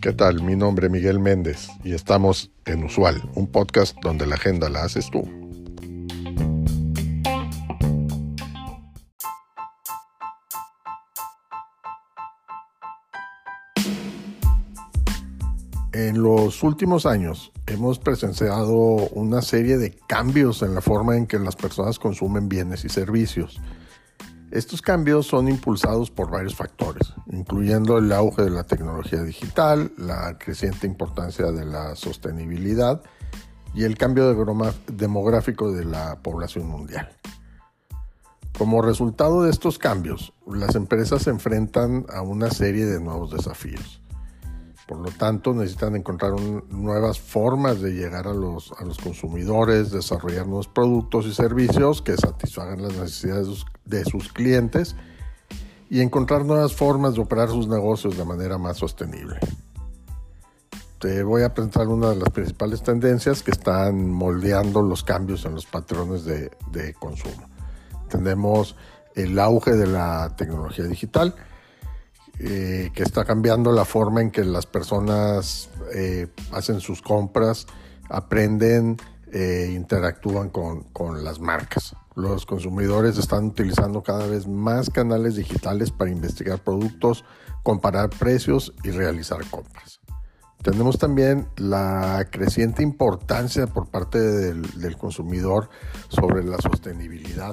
¿Qué tal? Mi nombre es Miguel Méndez y estamos en Usual, un podcast donde la agenda la haces tú. En los últimos años hemos presenciado una serie de cambios en la forma en que las personas consumen bienes y servicios. Estos cambios son impulsados por varios factores, incluyendo el auge de la tecnología digital, la creciente importancia de la sostenibilidad y el cambio demográfico de la población mundial. Como resultado de estos cambios, las empresas se enfrentan a una serie de nuevos desafíos. Por lo tanto, necesitan encontrar nuevas formas de llegar a los, consumidores, desarrollar nuevos productos y servicios que satisfagan las necesidades de sus clientes y encontrar nuevas formas de operar sus negocios de manera más sostenible. Te voy a presentar una de las principales tendencias que están moldeando los cambios en los patrones de consumo. Tenemos el auge de la tecnología digital, eh, que está cambiando la forma en que las personas eh, hacen sus compras, aprenden, e interactúan con, con las marcas. Los consumidores están utilizando cada vez más canales digitales para investigar productos, comparar precios y realizar compras. Tenemos también la creciente importancia por parte del consumidor sobre la sostenibilidad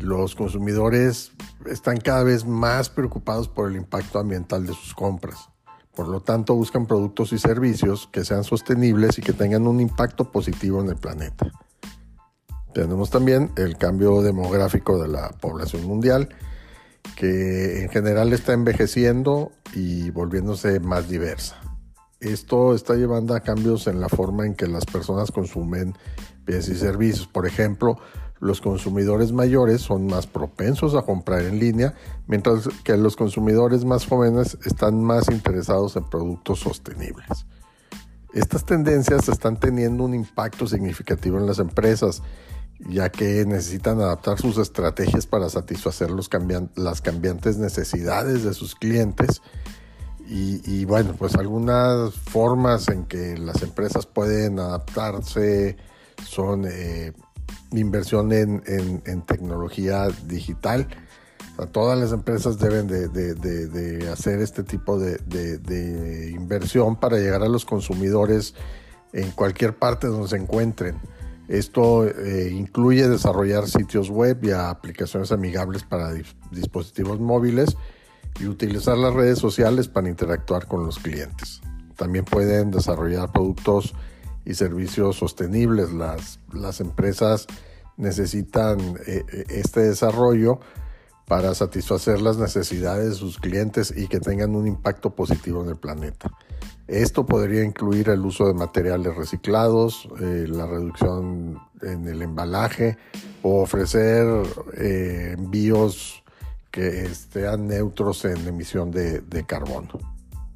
los consumidores están cada vez más preocupados por el impacto ambiental de sus compras. Por lo tanto, buscan productos y servicios que sean sostenibles y que tengan un impacto positivo en el planeta. Tenemos también el cambio demográfico de la población mundial, que en general está envejeciendo y volviéndose más diversa. Esto está llevando a cambios en la forma en que las personas consumen bienes y servicios. Por ejemplo, los consumidores mayores son más propensos a comprar en línea, mientras que los consumidores más jóvenes están más interesados en productos sostenibles. Estas tendencias están teniendo un impacto significativo en las empresas, ya que necesitan adaptar sus estrategias para satisfacer las cambiantes necesidades de sus clientes. Y, bueno, pues algunas formas en que las empresas pueden adaptarse son... Eh, inversión en, tecnología digital. todas las empresas deben de, hacer este tipo de, inversión para llegar a los consumidores en cualquier parte donde se encuentren. Esto eh, incluye desarrollar sitios web y aplicaciones amigables para dispositivos móviles y utilizar las redes sociales para interactuar con los clientes. También pueden desarrollar productos y servicios sostenibles. Las, las empresas necesitan eh, eh, este desarrollo para satisfacer las necesidades de sus clientes y que tengan un impacto positivo en el planeta. Esto podría incluir el uso de materiales reciclados, eh, la reducción en el embalaje o ofrecer envíos que sean neutros en emisión de, de carbono.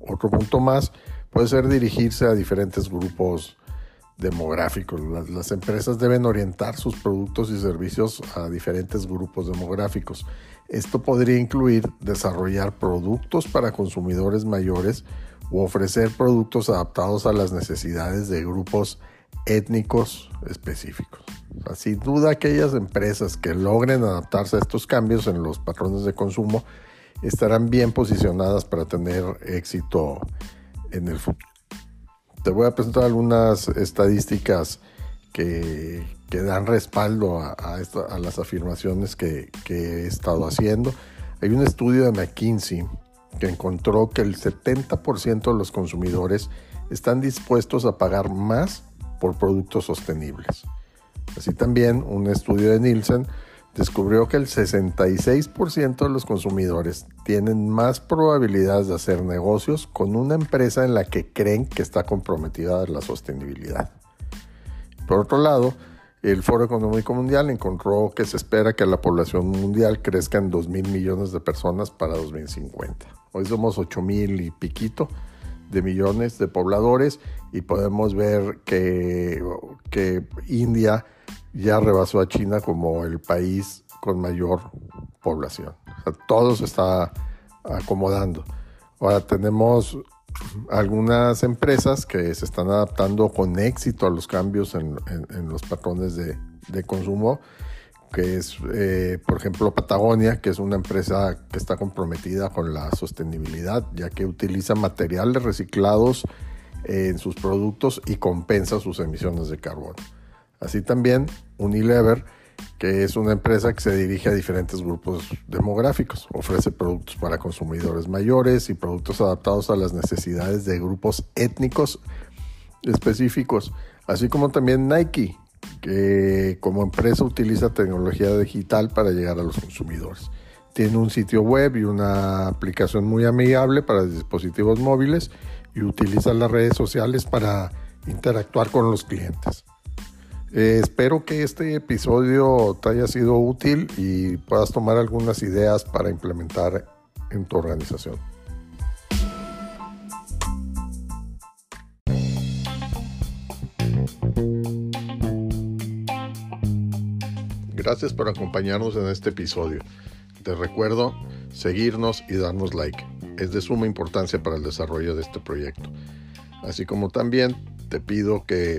Otro punto más puede ser dirigirse a diferentes grupos demográficos. Las, empresas deben orientar sus productos y servicios a diferentes grupos demográficos. Esto podría incluir desarrollar productos para consumidores mayores o ofrecer productos adaptados a las necesidades de grupos étnicos específicos. sin duda aquellas empresas que logren adaptarse a estos cambios en los patrones de consumo estarán bien posicionadas para tener éxito en el futuro. Te voy a presentar algunas estadísticas que, dan respaldo a, las afirmaciones que, he estado haciendo. Hay un estudio de McKinsey que encontró que el 70% de los consumidores están dispuestos a pagar más por productos sostenibles. Así también un estudio de Nielsen descubrió que el 66% de los consumidores tienen más probabilidades de hacer negocios con una empresa en la que creen que está comprometida la sostenibilidad. Por otro lado, el Foro Económico Mundial encontró que se espera que la población mundial crezca en 2 mil millones de personas para 2050. Hoy somos 8 mil y piquito de millones de pobladores y podemos ver que, que India ya rebasó a China como el país con mayor población. todo se está acomodando. Ahora tenemos algunas empresas que se están adaptando con éxito a los cambios en, los patrones de, consumo, que es, eh, por ejemplo, Patagonia, que es una empresa que está comprometida con la sostenibilidad, ya que utiliza materiales reciclados en sus productos y compensa sus emisiones de carbono. Así también Unilever, que es una empresa que se dirige a diferentes grupos demográficos. Ofrece productos para consumidores mayores y productos adaptados a las necesidades de grupos étnicos específicos, así como también Nike, que como empresa utiliza tecnología digital para llegar a los consumidores. Tiene un sitio web y una aplicación muy amigable para dispositivos móviles y utiliza las redes sociales para interactuar con los clientes. Eh, espero que este episodio te haya sido útil y puedas tomar algunas ideas para implementar en tu organización. Gracias por acompañarnos en este episodio. Te recuerdo seguirnos y darnos like. Es de suma importancia para el desarrollo de este proyecto. Así como también te pido que